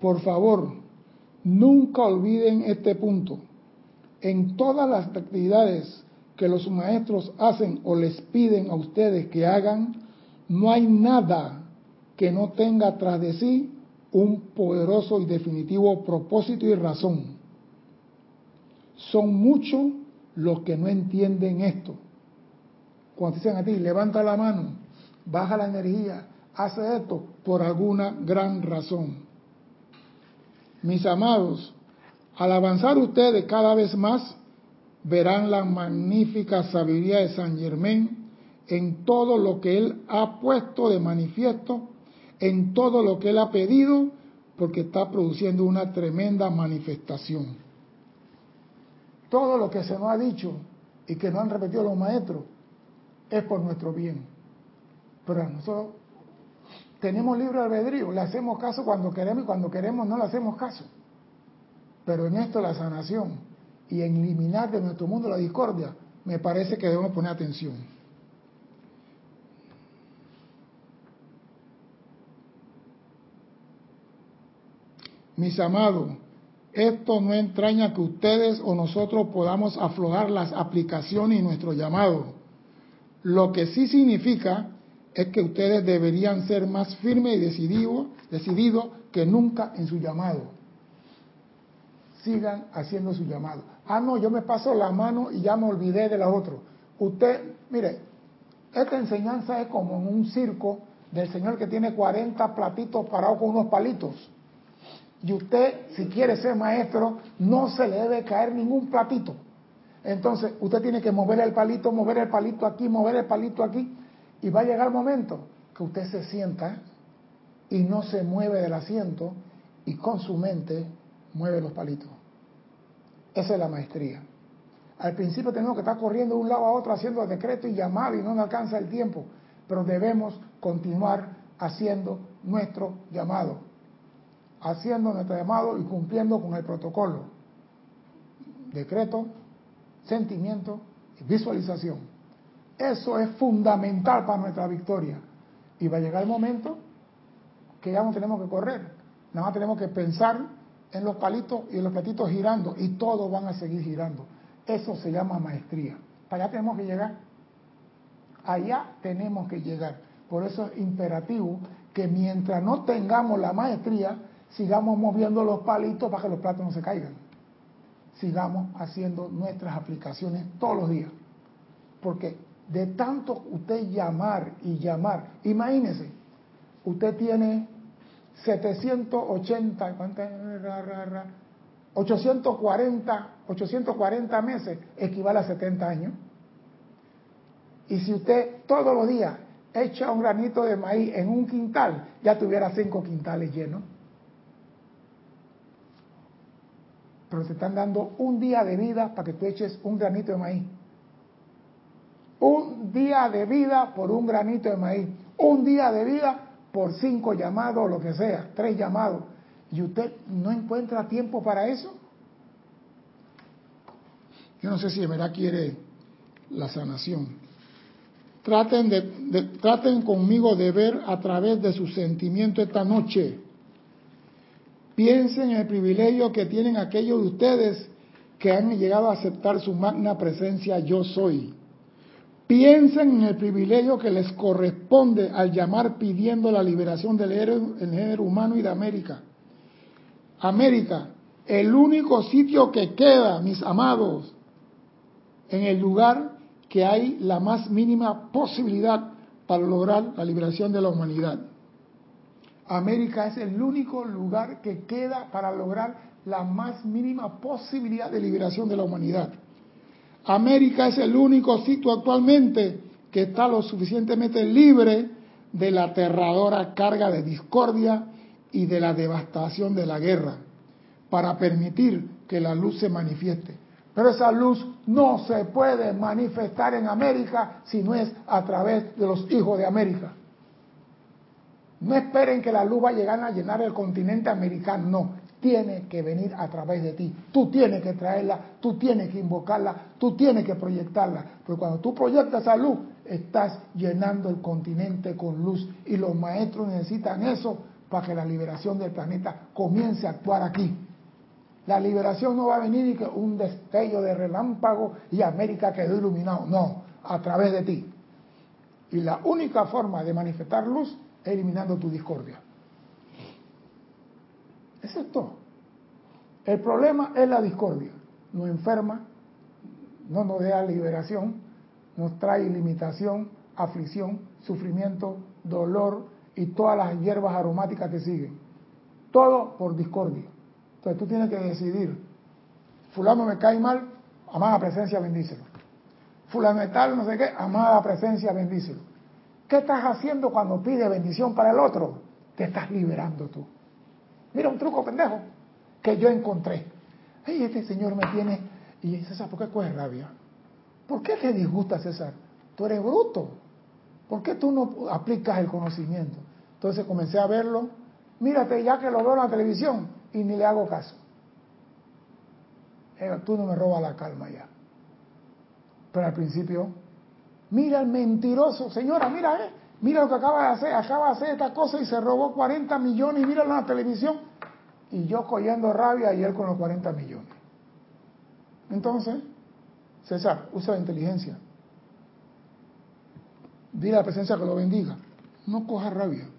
Por favor, nunca olviden este punto. En todas las actividades que los maestros hacen o les piden a ustedes que hagan, no hay nada que no tenga tras de sí un poderoso y definitivo propósito y razón. Son muchos los que no entienden esto. cuando dicen a ti, levanta la mano, baja la energía, hace esto por alguna gran razón. Mis amados, al avanzar ustedes cada vez más, verán la magnífica sabiduría de San Germán en todo lo que él ha puesto de manifiesto, en todo lo que él ha pedido, porque está produciendo una tremenda manifestación. Todo lo que se nos ha dicho y que nos han repetido los maestros es por nuestro bien. Pero nosotros tenemos libre albedrío, le hacemos caso cuando queremos y cuando queremos no le hacemos caso. Pero en esto la sanación y en eliminar de nuestro mundo la discordia, me parece que debemos poner atención. Mis amados, esto no entraña que ustedes o nosotros podamos aflojar las aplicaciones y nuestro llamado. Lo que sí significa es que ustedes deberían ser más firmes y decididos decidido que nunca en su llamado. Sigan haciendo su llamado. Ah, no, yo me paso la mano y ya me olvidé de la otra. Usted, mire, esta enseñanza es como en un circo del señor que tiene 40 platitos parados con unos palitos. Y usted, si quiere ser maestro, no se le debe caer ningún platito. Entonces, usted tiene que mover el palito, mover el palito aquí, mover el palito aquí. Y va a llegar el momento que usted se sienta y no se mueve del asiento y con su mente mueve los palitos. Esa es la maestría. Al principio tenemos que estar corriendo de un lado a otro haciendo decreto y llamado y no nos alcanza el tiempo, pero debemos continuar haciendo nuestro llamado, haciendo nuestro llamado y cumpliendo con el protocolo. Decreto, sentimiento y visualización. Eso es fundamental para nuestra victoria. Y va a llegar el momento que ya no tenemos que correr, nada más tenemos que pensar en los palitos y en los platitos girando y todos van a seguir girando. Eso se llama maestría. Para allá tenemos que llegar. Allá tenemos que llegar. Por eso es imperativo que mientras no tengamos la maestría, sigamos moviendo los palitos para que los platos no se caigan. Sigamos haciendo nuestras aplicaciones todos los días. Porque de tanto usted llamar y llamar, imagínese, usted tiene 780, 840, 840 meses, equivale a 70 años. Y si usted todos los días echa un granito de maíz en un quintal, ya tuviera cinco quintales llenos. Pero te están dando un día de vida para que tú eches un granito de maíz. Un día de vida por un granito de maíz. Un día de vida por cinco llamados o lo que sea, tres llamados. ¿Y usted no encuentra tiempo para eso? Yo no sé si de verdad quiere la sanación. Traten, de, traten conmigo de ver a través de su sentimiento esta noche. Piensen en el privilegio que tienen aquellos de ustedes que han llegado a aceptar su magna presencia yo soy. Piensen en el privilegio que les corresponde al llamar pidiendo la liberación del género humano y de América. América, el único sitio que queda, mis amados, en el lugar que hay la más mínima posibilidad para lograr la liberación de la humanidad. América es el único lugar que queda para lograr la más mínima posibilidad de liberación de la humanidad. América es el único sitio actualmente que está lo suficientemente libre de la aterradora carga de discordia y de la devastación de la guerra para permitir que la luz se manifieste. Pero esa luz no se puede manifestar en América si no es a través de los hijos de América. No esperen que la luz va a llegar a llenar el continente americano, no tiene que venir a través de ti. Tú tienes que traerla, tú tienes que invocarla, tú tienes que proyectarla. Porque cuando tú proyectas esa luz, estás llenando el continente con luz. Y los maestros necesitan eso para que la liberación del planeta comience a actuar aquí. La liberación no va a venir y que un destello de relámpago y América quedó iluminado. No, a través de ti. Y la única forma de manifestar luz es eliminando tu discordia. Eso es todo. El problema es la discordia. Nos enferma, no nos da liberación, nos trae limitación, aflicción, sufrimiento, dolor y todas las hierbas aromáticas que siguen. Todo por discordia. Entonces tú tienes que decidir, fulano me cae mal, amada presencia, bendícelo. Fulano de tal, no sé qué, amada presencia, bendícelo. ¿Qué estás haciendo cuando pide bendición para el otro? Te estás liberando tú. Mira un truco pendejo que yo encontré. Ay, este señor me tiene... Y César, ¿por qué coge rabia? ¿Por qué te disgusta, César? Tú eres bruto. ¿Por qué tú no aplicas el conocimiento? Entonces comencé a verlo. Mírate, ya que lo veo en la televisión y ni le hago caso. Eh, tú no me robas la calma ya. Pero al principio, mira el mentiroso, señora, mira, eh, mira lo que acaba de hacer, acaba de hacer esta cosa y se robó 40 millones y míralo en la televisión. Y yo cogiendo rabia y él con los 40 millones. Entonces, César, usa la inteligencia. Dile a la presencia que lo bendiga. No coja rabia.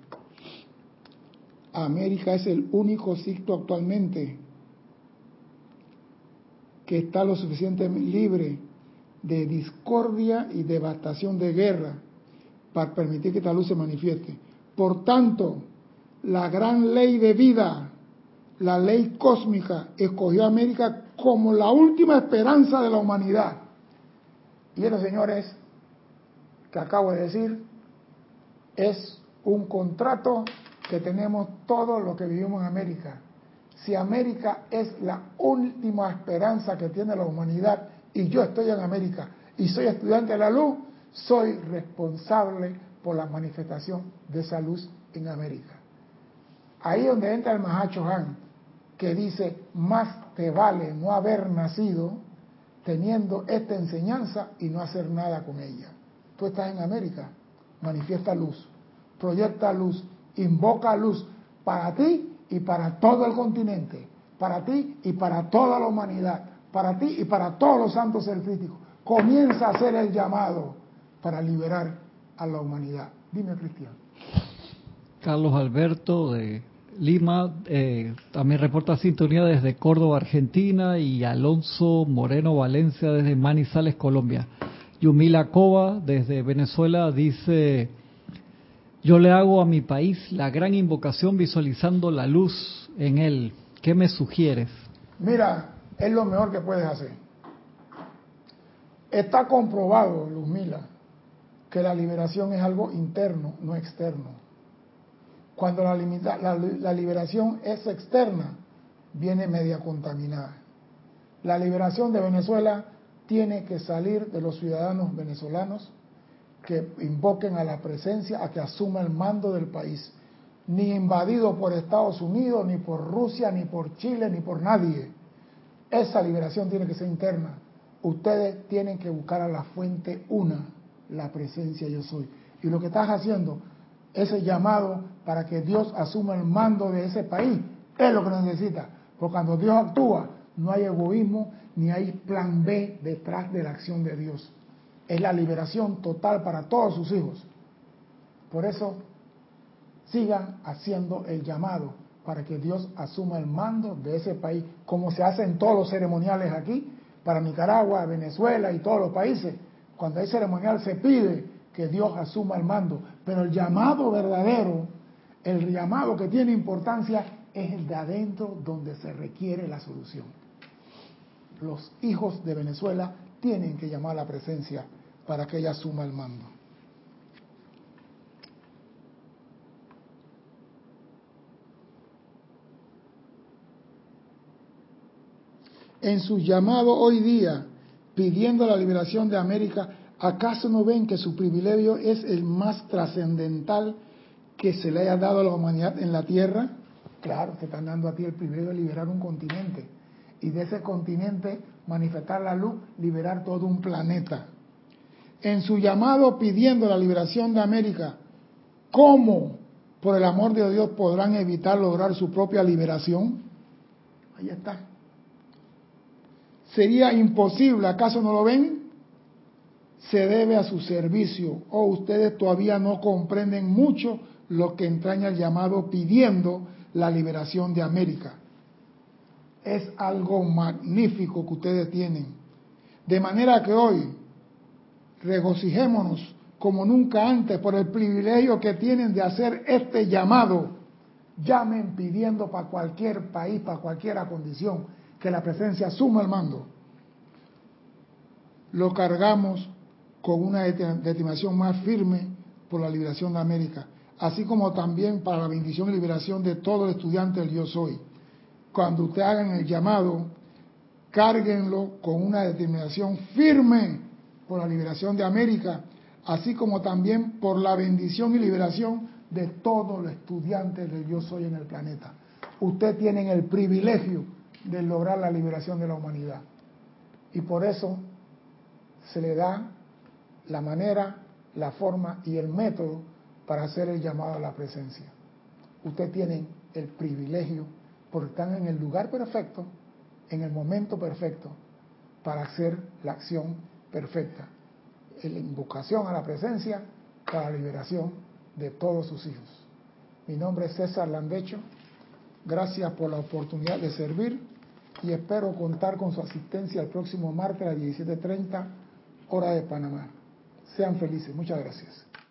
América es el único sitio actualmente que está lo suficientemente libre de discordia y devastación de guerra para permitir que esta luz se manifieste. Por tanto, la gran ley de vida, la ley cósmica, escogió a América como la última esperanza de la humanidad. Y eso, señores, que acabo de decir, es un contrato que tenemos todos los que vivimos en América. Si América es la última esperanza que tiene la humanidad y yo estoy en América y soy estudiante de la luz, soy responsable por la manifestación de esa luz en América. Ahí donde entra el Mahacho Han, que dice, más te vale no haber nacido teniendo esta enseñanza y no hacer nada con ella. Tú estás en América, manifiesta luz, proyecta luz, invoca luz para ti y para todo el continente, para ti y para toda la humanidad, para ti y para todos los santos críticos. Comienza a hacer el llamado para liberar a la humanidad. Dime, Cristian. Carlos Alberto de Lima eh, también reporta sintonía desde Córdoba, Argentina, y Alonso Moreno Valencia desde Manizales, Colombia. Yumila Cova desde Venezuela dice yo le hago a mi país la gran invocación visualizando la luz en él. ¿Qué me sugieres? Mira, es lo mejor que puedes hacer. Está comprobado, Luzmila, que la liberación es algo interno, no externo. Cuando la, la liberación es externa, viene media contaminada. La liberación de Venezuela tiene que salir de los ciudadanos venezolanos que invoquen a la presencia, a que asuma el mando del país, ni invadido por Estados Unidos, ni por Rusia, ni por Chile, ni por nadie. Esa liberación tiene que ser interna. Ustedes tienen que buscar a la fuente una, la presencia yo soy. Y lo que estás haciendo, ese llamado para que Dios asuma el mando de ese país, es lo que necesita. Porque cuando Dios actúa, no hay egoísmo ni hay plan B detrás de la acción de Dios es la liberación total para todos sus hijos. Por eso, sigan haciendo el llamado para que Dios asuma el mando de ese país, como se hace en todos los ceremoniales aquí, para Nicaragua, Venezuela y todos los países. Cuando hay ceremonial se pide que Dios asuma el mando, pero el llamado verdadero, el llamado que tiene importancia, es el de adentro donde se requiere la solución. Los hijos de Venezuela tienen que llamar a la presencia para que ella asuma el mando. En su llamado hoy día, pidiendo la liberación de América, ¿acaso no ven que su privilegio es el más trascendental que se le haya dado a la humanidad en la Tierra? Claro, te están dando a ti el privilegio de liberar un continente y de ese continente manifestar la luz, liberar todo un planeta. En su llamado pidiendo la liberación de América, ¿cómo, por el amor de Dios, podrán evitar lograr su propia liberación? Ahí está. Sería imposible, ¿acaso no lo ven? Se debe a su servicio. O ustedes todavía no comprenden mucho lo que entraña el llamado pidiendo la liberación de América es algo magnífico que ustedes tienen. De manera que hoy regocijémonos como nunca antes por el privilegio que tienen de hacer este llamado. Llamen pidiendo para cualquier país, para cualquier condición, que la presencia suma el mando. Lo cargamos con una determinación más firme por la liberación de América, así como también para la bendición y liberación de todo el estudiante del Yo Soy. Cuando ustedes hagan el llamado, cárguenlo con una determinación firme por la liberación de América, así como también por la bendición y liberación de todos los estudiantes del Yo Soy en el planeta. Ustedes tienen el privilegio de lograr la liberación de la humanidad. Y por eso se le da la manera, la forma y el método para hacer el llamado a la presencia. Ustedes tienen el privilegio porque están en el lugar perfecto, en el momento perfecto, para hacer la acción perfecta. La invocación a la presencia para la liberación de todos sus hijos. Mi nombre es César Landecho. Gracias por la oportunidad de servir y espero contar con su asistencia el próximo martes a las 17.30 hora de Panamá. Sean felices. Muchas gracias.